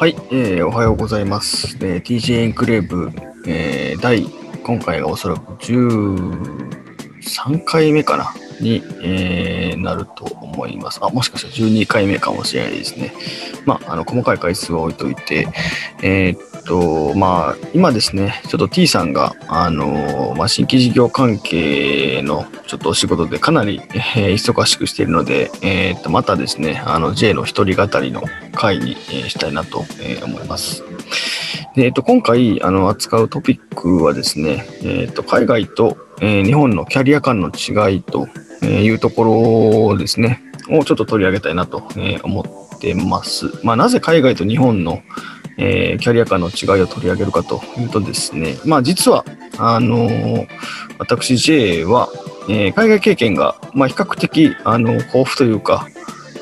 はい、えー、おはようございます。えー、TJ エンクレーブ、えー、第、今回がおそらく13回目かな、に、えー、なると思います。あ、もしかしたら12回目かもしれないですね。まあ、あの、細かい回数は置いといて、えー、っと、まあ、今ですね、ちょっと T さんが、あの、まあ、新規事業関係のちょっとお仕事でかなり、えー、忙しくしているので、え、っと、またですね、あの、J の一人語りの回に、え、したいなと、え、思います。で、えっと、今回、あの、扱うトピックはですね、えっと、海外と、え、日本のキャリア間の違いとえいうところですね、をちょっと取り上げたいなとえ思ってます。まあ、なぜ海外と日本の、えー、キャリア間の違いを取り上げるかというとですね、まあ、実は、あのー、私 J は、えー、海外経験が、まあ、比較的あの豊富というか、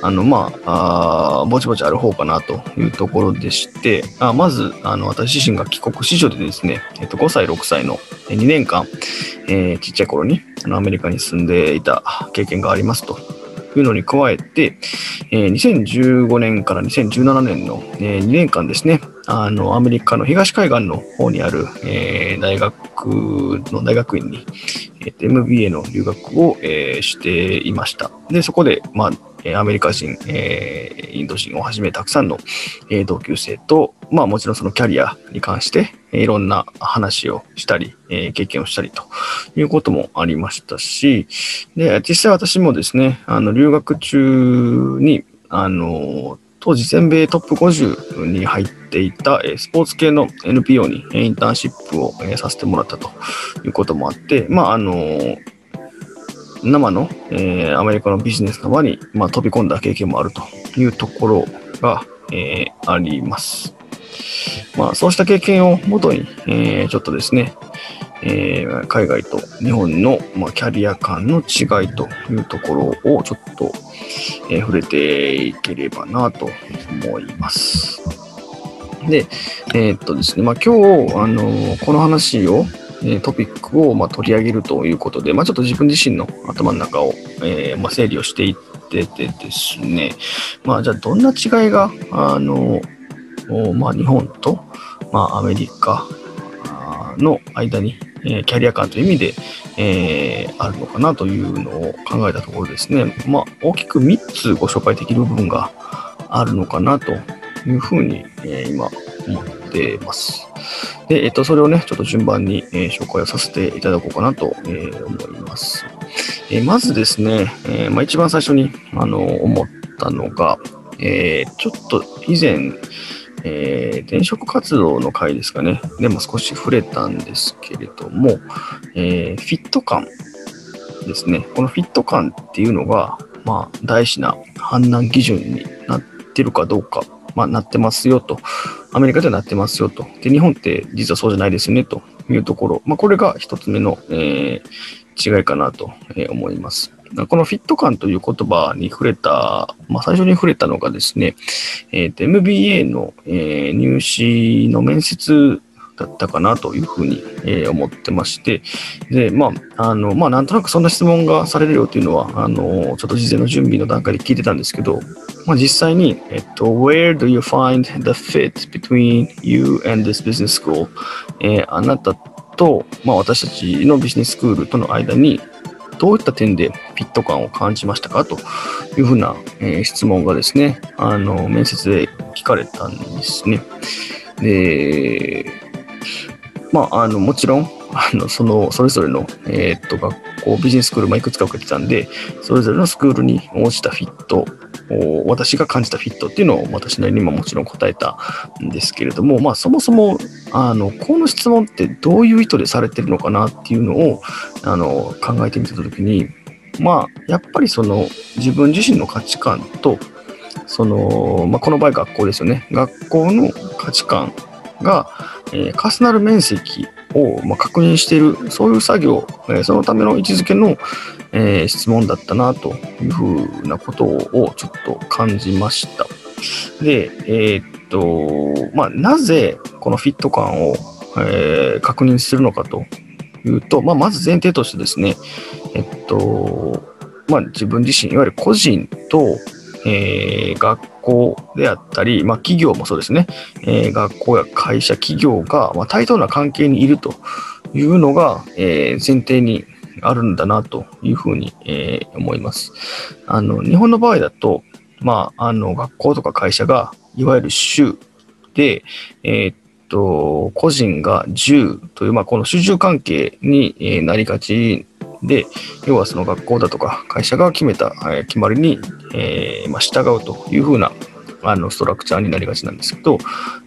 あの、まあ、あぼちぼちある方かなというところでして、あまず、あの、私自身が帰国子女でですね、えっと、5歳、6歳の2年間、えー、ちっちゃい頃にあのアメリカに住んでいた経験がありますというのに加えて、えー、2015年から2017年の、えー、2年間ですね、あの、アメリカの東海岸の方にある、えー、大学の大学院に、えー、MBA の留学を、えー、していました。で、そこで、まあ、アメリカ人、えー、インド人をはじめたくさんの、えー、同級生と、まあもちろんそのキャリアに関して、いろんな話をしたり、えー、経験をしたりということもありましたし、で、実際私もですね、あの、留学中に、あの、当時全米トップ50に入っていたスポーツ系の NPO にインターンシップをさせてもらったということもあって、まあ、あの、生の、えー、アメリカのビジネスの場に、まあ、飛び込んだ経験もあるというところが、えー、あります。まあ、そうした経験をもとに、えー、ちょっとですね、えー、海外と日本の、まあ、キャリア間の違いというところをちょっと、えー、触れていければなと思います。で、えー、っとですね、まあ、今日、あのこの話を、えトピックを、ま取り上げるということで、まあ、ちょっと自分自身の頭の中を、えま整理をしていっててですね、まあ、じゃあどんな違いが、あの、まあ、日本と、まあ、アメリカの間に、えキャリア間という意味で、えー、あるのかなというのを考えたところですね、まあ、大きく3つご紹介できる部分があるのかなというふうに、え、今思ってます。で、えっと、それをね、ちょっと順番に、えー、紹介をさせていただこうかなと、えー、思います。えー、まずですね、えまあ、一番最初に、あの、思ったのが、えちょっと以前、え転職活動の回ですかね、でも少し触れたんですけれども、えフィット感ですね。このフィット感っていうのが、まあ、大事な判断基準になってるかどうかまあ、なってますよと。アメリカではなってますよと。で、日本って実はそうじゃないですよねというところ。まあ、これが一つ目の、えー、違いかなと思います。このフィット感という言葉に触れた、まあ、最初に触れたのがですね、えー、MBA の、えー、入試の面接だったかなというふうに、えー、思ってまして、で、まあ、あの、まあ、なんとなくそんな質問がされるよというのは、あの、ちょっと事前の準備の段階で聞いてたんですけど、まあ、実際に、えっと、Where do you find the fit between you and this business school? えー、あなたと、まあ、私たちのビジネススクールとの間に、どういった点でフィット感を感じましたか？というふうな、えー、質問がですね、あの、面接で聞かれたんですね。で、まあ、あの、もちろん、あの、その、それぞれの、えー、っと、学校、ビジネススクール、まあ、いくつか受けてたんで、それぞれのスクールに応じたフィット私が感じたフィットっていうのを私なりにももちろん答えたんですけれども、まあ、そもそもあのこの質問ってどういう意図でされてるのかなっていうのをあの考えてみたときに、まあ、やっぱりその自分自身の価値観とその、まあ、この場合学校ですよね。学校の価値観が、えー、重なる面積を、まあ、確認しているそういう作業、えー、そのための位置づけの、えー、質問だったなというふうなことをちょっと感じました。で、えー、っと、まあ、なぜこのフィット感を、え、確認するのかというと、まあ、まず前提としてですね、えっと、まあ、自分自身、いわゆる個人と、えー、学校であったり、まあ、企業もそうですね、えー、学校や会社、企業が、まあ、対等な関係にいるというのが、えー、前提にあるんだなというふうに、え、思います。あの日本の場合だと、まあ、あの学校とか会社がいわゆる州で、えー、と個人が10という、まあ、この主従関係になりがちで、要はその学校だとか会社が決めた、決まりに、えー、まあ、従うというふうなあのストラクチャーになりがちなんですけど、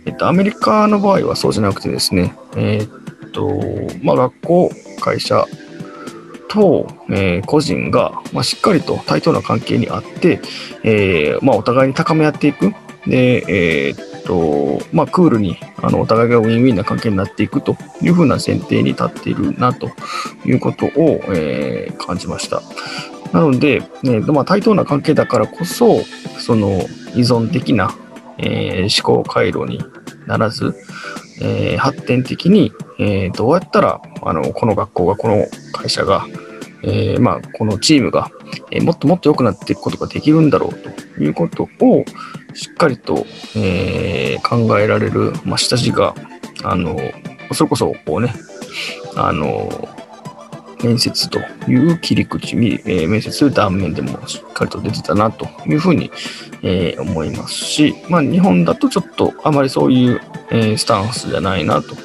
えっと、アメリカの場合はそうじゃなくてですね、えー、と、まあ、学校、会社と、えー、個人が、まあ、しっかりと対等な関係にあって、え、ま、お互いに高め合っていく。で、えー、と、まあ、クールにあのお互いがウィンウィンな関係になっていくというふうな前提に立っているなということを、えー、感じました。なので、ねまあ、対等な関係だからこそ、その依存的な、えー、思考回路にならず、えー、発展的に、えー、どうやったらあのこの学校が、この会社が、えーまあ、このチームが、えー、もっともっと良くなっていくことができるんだろうということを、しっかりと、えー、考えられる、まあ、下地が、あの、それこそ、こうね、あの、面接という切り口に、え、面接する断面でもしっかりと出てたなというふうに、え、思いますし、まあ、日本だとちょっとあまりそういう、え、スタンスじゃないなと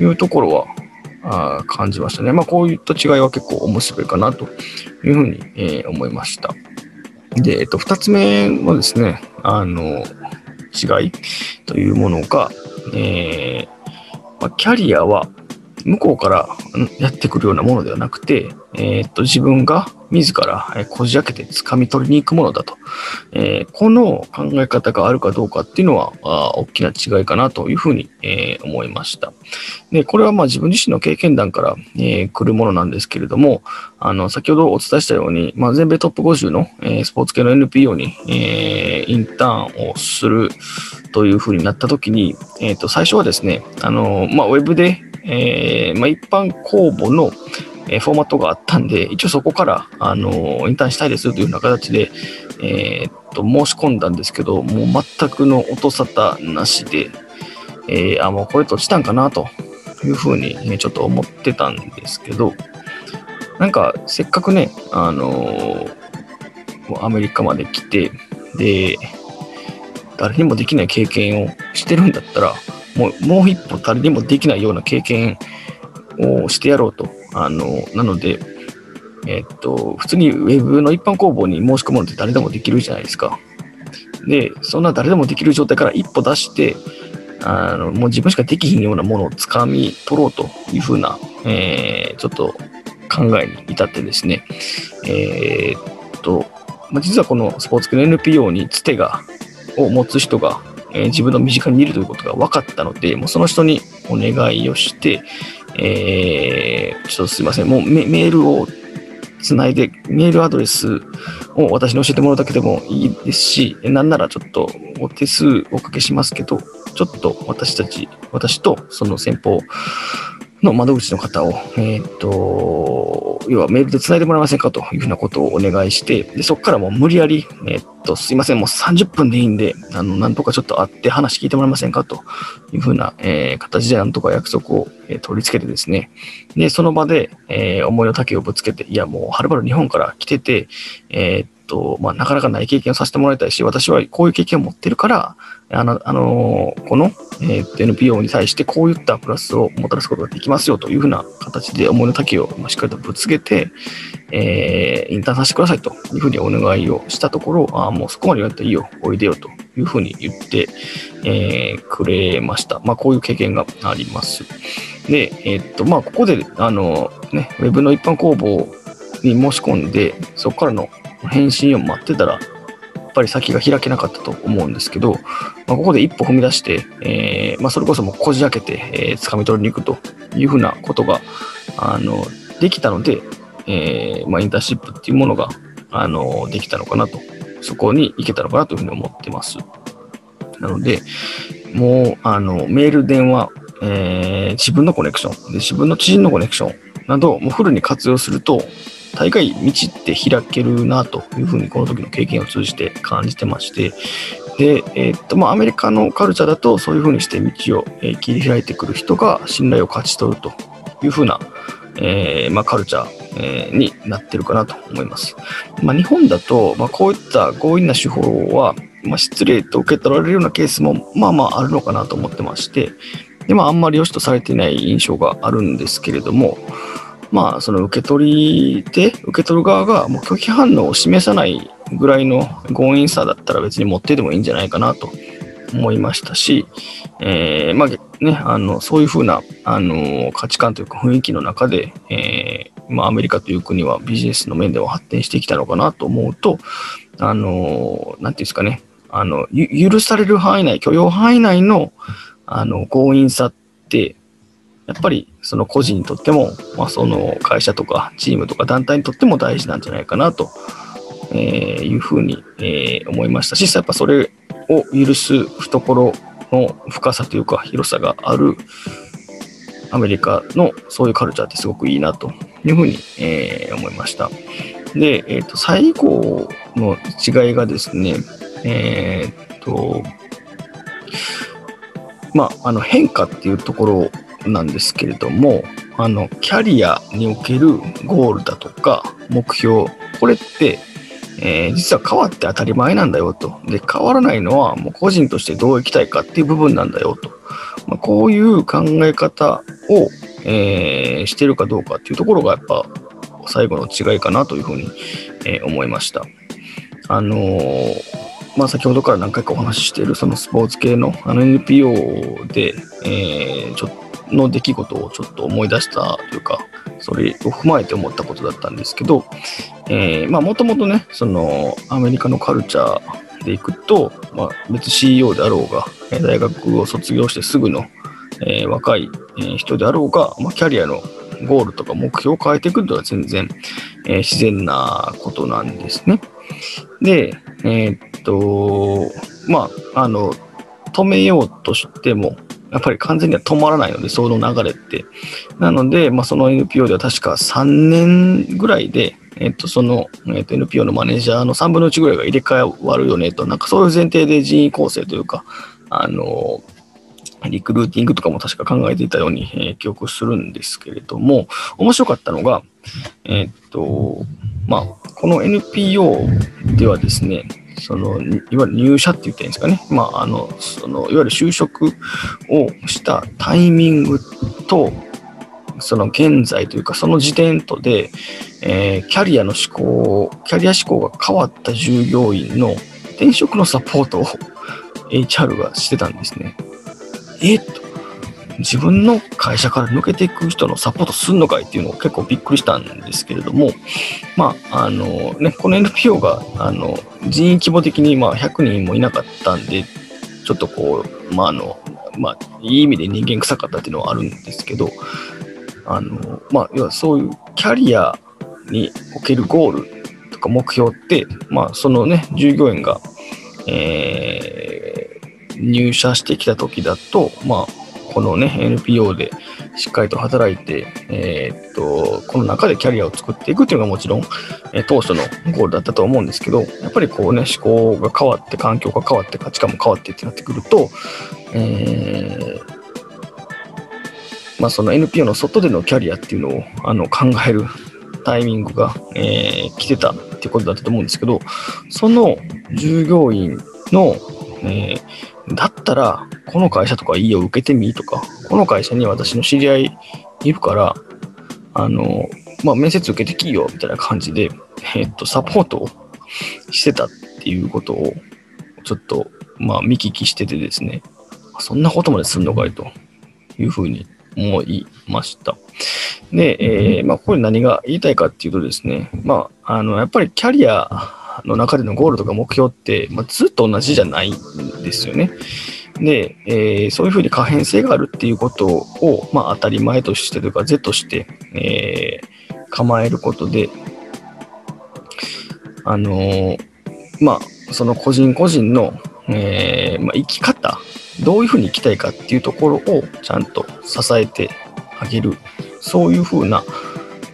いうところはあ感じましたね。まあ、こういった違いは結構面白いかなというふうに、え、思いました。で、えっと、2つ目のですね、あの、違いというものが、えー、まあ、キャリアは向こうからやってくるようなものではなくて、えー、っと、自分が自らこじ開けて掴み取りに行くものだと。えー、この考え方があるかどうかっていうのは、あ大きな違いかなというふうに、えー、思いました。で、これはまあ自分自身の経験談から、えー、来るものなんですけれども、あの、先ほどお伝えしたように、まあ、全米トップ50の、え、スポーツ系の NPO に、え、インターンをするというふうになったときに、えっ、と、最初はですね、あの、まあ、ウェブで、え、まあ、一般公募の、えフォーマットがあったんで、一応そこから、あのインターンしたいですというような形で、えー、っと、申し込んだんですけど、もう全くの音沙汰なしで、えー、あ、もうこれとしたんかなというふうに、ね、ちょっと思ってたんですけど、なんか、せっかくね、あのアメリカまで来て、で、誰にもできない経験をしてるんだったら、もうもう一歩誰にもできないような経験をしてやろうと。あの、なので、えっと、普通にウェブの一般公募に申し込むのって誰でもできるじゃないですか。で、そんな誰でもできる状態から一歩出して、あのもう自分しかできひんようなものをつかみ取ろうというふうな、えー、ちょっと考えに至ってですね、えー、っと、まあ、実はこのスポーツ系の NPO につてがを持つ人がえー、自分の身近にいるということが分かったので、もうその人にお願いをして、えー、ちょっとすいません、もうメールをつないで、メールアドレスを私に教えてもらうだけでもいいですし、なんならちょっとお手数おかけしますけど、ちょっと私たち、私とその先方の窓口の方を、えっ、ー、と、要はメールで繋いでもらえませんかというふうなことをお願いして、でそこからもう無理やり、えっ、ー、と、すいません、もう30分でいいんで、あの、なんとかちょっと会って話聞いてもらえませんかというふうな、えー、形でなんとか約束を、え取り付けてですね、で、その場で、え思いの丈をぶつけて、いや、もうはるばる日本から来てて、えと、まあ、なかなかない経験をさせてもらいたいし、私はこういう経験を持ってるから、あの、あのこの、えー、NPO に対してこういったプラスをもたらすことができますよというふうな形で思いの丈をしっかりとぶつけて、えー、インターンさせてくださいというふうにお願いをしたところ、あもうそこまで言われたらいいよ、おいでよというふうに言って、えー、くれました。まあ、こういう経験があります。で、えー、っと、まあ、ここで、あの、ね、ウェブの一般公募に申し込んで、そこからの返信を待ってたら、やっぱり先が開けなかったと思うんですけど、まあ、ここで一歩踏み出して、えー、まあ、それこそもうこじ開けて、えー、掴み取りに行くというふうなことが、あの、できたので、えー、まあ、インターシップっていうものが、あの、できたのかなと、そこに行けたのかなというふうに思ってます。なので、もう、あの、メール、電話、えー、自分のコネクションで、自分の知人のコネクションなど、もうフルに活用すると、大概道って開けるなというふうにこの時の経験を通じて感じてまして、で、えー、っとまあ、アメリカのカルチャーだとそういうふうにして道を、え切り開いてくる人が信頼を勝ち取るというふうな、えー、まあ、カルチャー、えー、になってるかなと思います。まあ、日本だと、まこういった強引な手法は、ま失礼と受け取られるようなケースもまあまああるのかなと思ってまして、でまあ、あんまり良しとされていない印象があるんですけれども、まあ、その受け取り手、受け取る側がもう拒否反応を示さないぐらいの強引さだったら別に持ってでもいいんじゃないかなと。思いましたし、えー、まあね、あの、そういうふうな、あの、価値観というか雰囲気の中で、えー、まあ、アメリカという国はビジネスの面では発展してきたのかなと思うと、あの、なんていうんですかね、あの、許される範囲内、許容範囲内の、あの、強引さって、やっぱりその個人にとっても、まあ、その会社とかチームとか団体にとっても大事なんじゃないかなと、えいうふうに、え思いましたし、やっぱそれを許す懐の深さというか広さがあるアメリカのそういうカルチャーってすごくいいなというふうに、え思いました。で、え、ー、と、最後の違いがですね、えっ、と、まあ、あの変化っていうところなんですけれども、あの、キャリアにおけるゴールだとか目標、これって、えー、実は変わって当たり前なんだよと。で、変わらないのはもう個人としてどう生きたいかっていう部分なんだよと。まあ、こういう考え方を、えー、してるかどうかっていうところがやっぱ最後の違いかなというふうに、えー、思いました。あの、まあ、先ほどから何回かお話ししているそのスポーツ系のあの NPO で、えー、ちょっとの出来事をちょっと思い出したというか、それを踏まえて思ったことだったんですけど、えー、まあもともとね、そのアメリカのカルチャーでいくと、まあ別 CEO であろうが、大学を卒業してすぐの、えー、若い人であろうが、まあ、キャリアのゴールとか目標を変えていくのは全然、えー、自然なことなんですね。で、えー、っと、まあ、あの、止めようとしても、やっぱり完全には止まらないので、その流れって。なので、まあ、その NPO では確か3年ぐらいで、えっと、その、えっと、NPO のマネージャーの3分の1ぐらいが入れ替わるよねと、なんかそういう前提で人員構成というか、あの、リクルーティングとかも確か考えていたように、えー、記憶するんですけれども、面白かったのが、えー、っと、まあ、この NPO ではですね、その、いわゆる入社って言っていいんですかね。まあ、あの、その、いわゆる就職をしたタイミングと、その現在というか、その時点とで、えー、キャリアの思考、キャリア思考が変わった従業員の転職のサポートを HR がしてたんですね。えっと、自分の会社から抜けていく人のサポートすんのかいっていうのを結構びっくりしたんですけれども、まあ、あのね、この NPO が、あの、人員規模的にまあ100人もいなかったんで、ちょっとこう、まあ、あの、まあ、いい意味で人間臭かったっていうのはあるんですけど、あの、まあ、要はそういうキャリアにおけるゴールとか目標って、まあ、そのね、従業員が、えー、入社してきた時だと、まあ、このね、NPO でしっかりと働いて、えー、っと、この中でキャリアを作っていくっていうのがもちろん、えー、当初のゴールだったと思うんですけど、やっぱりこうね、思考が変わって、環境が変わって、価値観も変わってってなってくると、えー、まあその NPO の外でのキャリアっていうのをあの考えるタイミングが、えー、来てたってことだったと思うんですけど、その従業員の、えー、だったら、この会社とかいいよ、受けてみとか、この会社に私の知り合いいるから、あの、まあ、面接受けてきいよ、みたいな感じで、えっと、サポートをしてたっていうことを、ちょっと、まあ、見聞きしててですね、そんなことまですんのかいというふうに思いました。で、えー、まあ、ここで何が言いたいかっていうとですね、まあ、あの、やっぱりキャリアの中でのゴールとか目標って、まあ、ずっと同じじゃないんですよね。で、えー、そういうふうに可変性があるっていうことを、まあ、当たり前としてというか、是として、えー、構えることで、あのー、まあ、その個人個人の、えまあ、生き方、どういうふうに生きたいかっていうところをちゃんと支えてあげる、そういうふうな、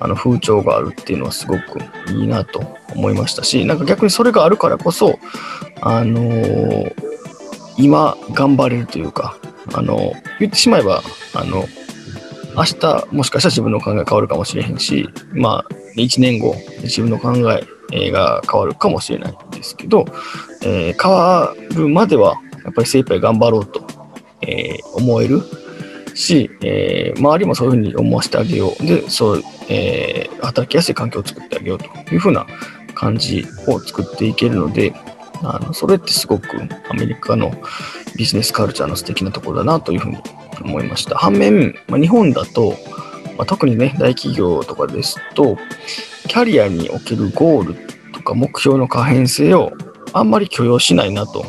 あの風潮があるっていうのはすごくいいなと思いましたし、なんか逆にそれがあるからこそ、あのー、今頑張れるというか、あの、言ってしまえば、あの、明日もしかしたら自分の考え変わるかもしれへんし、まあ、1年後、自分の考えが変わるかもしれないんですけど、えー、変わるまでは、やっぱり精一杯頑張ろうと、えー、思えるし、えー、周りもそういうふうに思わせてあげよう。で、そう、えー、働きやすい環境を作ってあげようというふうな感じを作っていけるので、あのそれってすごくアメリカのビジネスカルチャーの素敵なところだなというふうに思いました。反面、まあ、日本だと、まあ、特にね、大企業とかですと、キャリアにおけるゴールとか目標の可変性をあんまり許容しないなと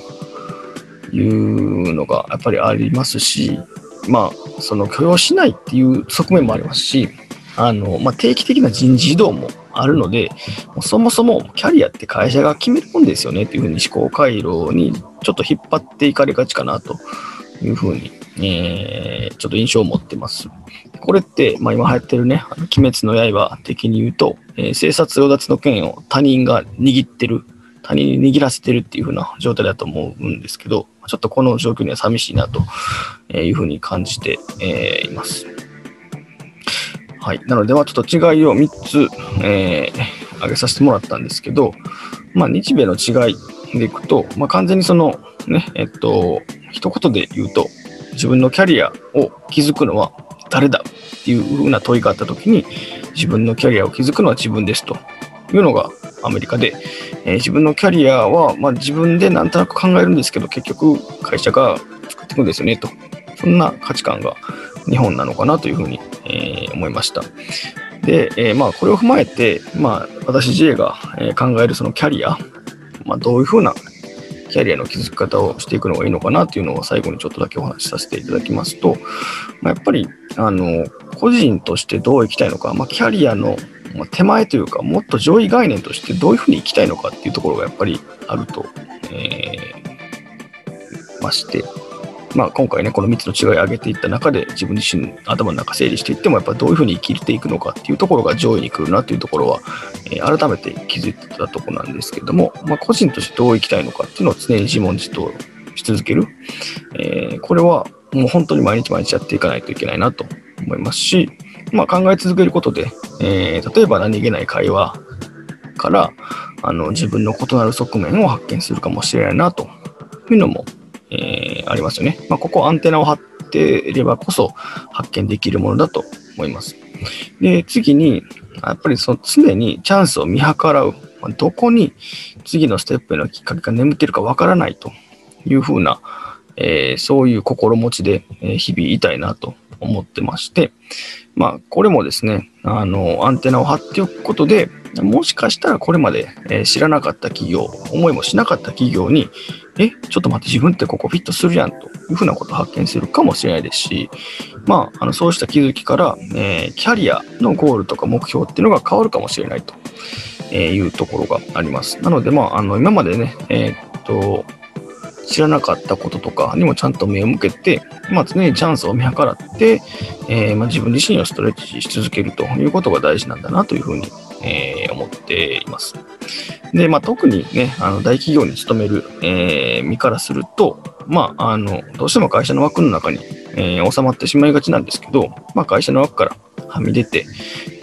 いうのがやっぱりありますし、まあ、その許容しないっていう側面もありますし、あの、まあ、定期的な人事異動もあるので、そもそもキャリアって会社が決めるもんですよねっていうふうに思考回路にちょっと引っ張っていかれがちかなというふうに、えー、ちょっと印象を持ってます。これって、まあ、今流行ってるね、鬼滅の刃的に言うと、えー、生殺与奪の権を他人が握ってる、他人に握らせてるっていう風な状態だと思うんですけど、ちょっとこの状況には寂しいなというふうに感じて、えー、います。はい。なので、まあ、ちょっと違いを3つ、えー、挙げさせてもらったんですけど、まあ、日米の違いでいくと、まあ、完全にその、ね、えっと、一言で言うと、自分のキャリアを築くのは誰だっていうふうな問いがあったときに、自分のキャリアを築くのは自分ですというのがアメリカで、えー、自分のキャリアは、まあ、自分でなんとなく考えるんですけど、結局会社が作っていくんですよねと。そんな価値観が日本なのかなというふうに、えー、思いました。で、えー、まあ、これを踏まえて、まあ、私 J が考えるそのキャリア、まあ、どういうふうなキャリアの築き方をしていくのがいいのかなというのを最後にちょっとだけお話しさせていただきますと、まあ、やっぱりあの個人としてどう生きたいのか、まあ、キャリアの手前というかもっと上位概念としてどういうふうに生きたいのかっていうところがやっぱりあると、えー、まして、まあ、今回ね、この3つの違いを挙げていった中で、自分自身頭の中整理していっても、やっぱどういうふうに生きていくのかっていうところが上位に来るなというところは、えー、改めて気づいてたところなんですけども、まあ、個人としてどう生きたいのかっていうのを常に自問自答し続ける。えー、これはもう本当に毎日毎日やっていかないといけないなと思いますし、まあ、考え続けることで、えー、例えば何気ない会話からあの自分の異なる側面を発見するかもしれないなというのもえー、ありますよね。まあ、ここアンテナを張っていればこそ発見できるものだと思います。で、次に、やっぱりその常にチャンスを見計らう。どこに次のステップへのきっかけが眠っているかわからないというふうな、えー、そういう心持ちで日々いたいなと思ってまして、まあ、これもですね、あの、アンテナを張っておくことで、もしかしたらこれまで、知らなかった企業、思いもしなかった企業に、え、ちょっと待って、自分ってここフィットするやんというふうなことを発見するかもしれないですし、まあ、あのそうした気づきから、えー、キャリアのゴールとか目標っていうのが変わるかもしれないというところがあります。なので、まあ、あの今までね、えー、っと、知らなかったこととかにもちゃんと目を向けて、まあ、常にチャンスを見計らって、えー、まあ、自分自身をストレッチし続けるということが大事なんだなというふうにえー、思っています。で、まあ、特にね、あの大企業に勤める、えー、身からすると、まあ、あの、どうしても会社の枠の中に、えー、収まってしまいがちなんですけど、まあ、会社の枠からはみ出て、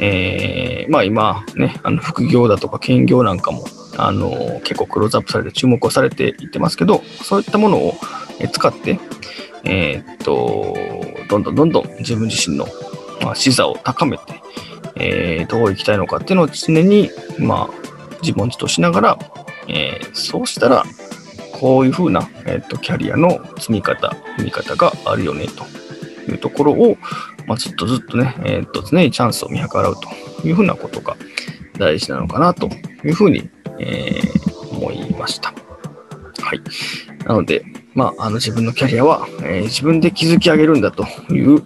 えー、まあ今ね、あの副業だとか兼業なんかも、あの、結構クローズアップされて注目をされていってますけど、そういったものを使って、えー、っと、どんどんどんどん自分自身の、まあ、視座を高めて、えー、どう行きたいのかっていうのを常に、まあ、自問自答しながら、えー、そうしたら、こういうふうな、えーと、キャリアの積み方、踏み方があるよねというところを、まあ、ずっとずっとね、えーと、常にチャンスを見計らうというふうなことが大事なのかなというふうに、えー、思いました。はい。なので、まあ、あの自分のキャリアは、えー、自分で築き上げるんだという、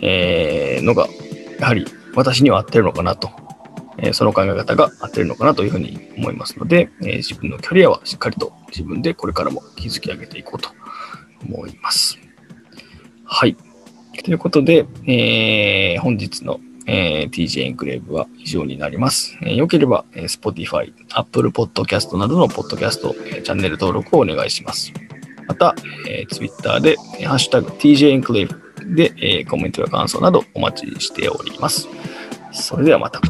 えー、のが、やはり私には合ってるのかなと、えー、その考え方が合ってるのかなというふうに思いますので、えー、自分のキャリアはしっかりと自分でこれからも築き上げていこうと思います。はい。ということで、えー、本日のえー、TJ エンクレーブは以上になります。えー、よければ、えー、Spotify、Apple Podcast などのポッドキャスト、えー、チャンネル登録をお願いします。また、えー、Twitter で、ハッシュタグ TJ エンクレーブで、えー、コメントや感想などお待ちしております。それではまた。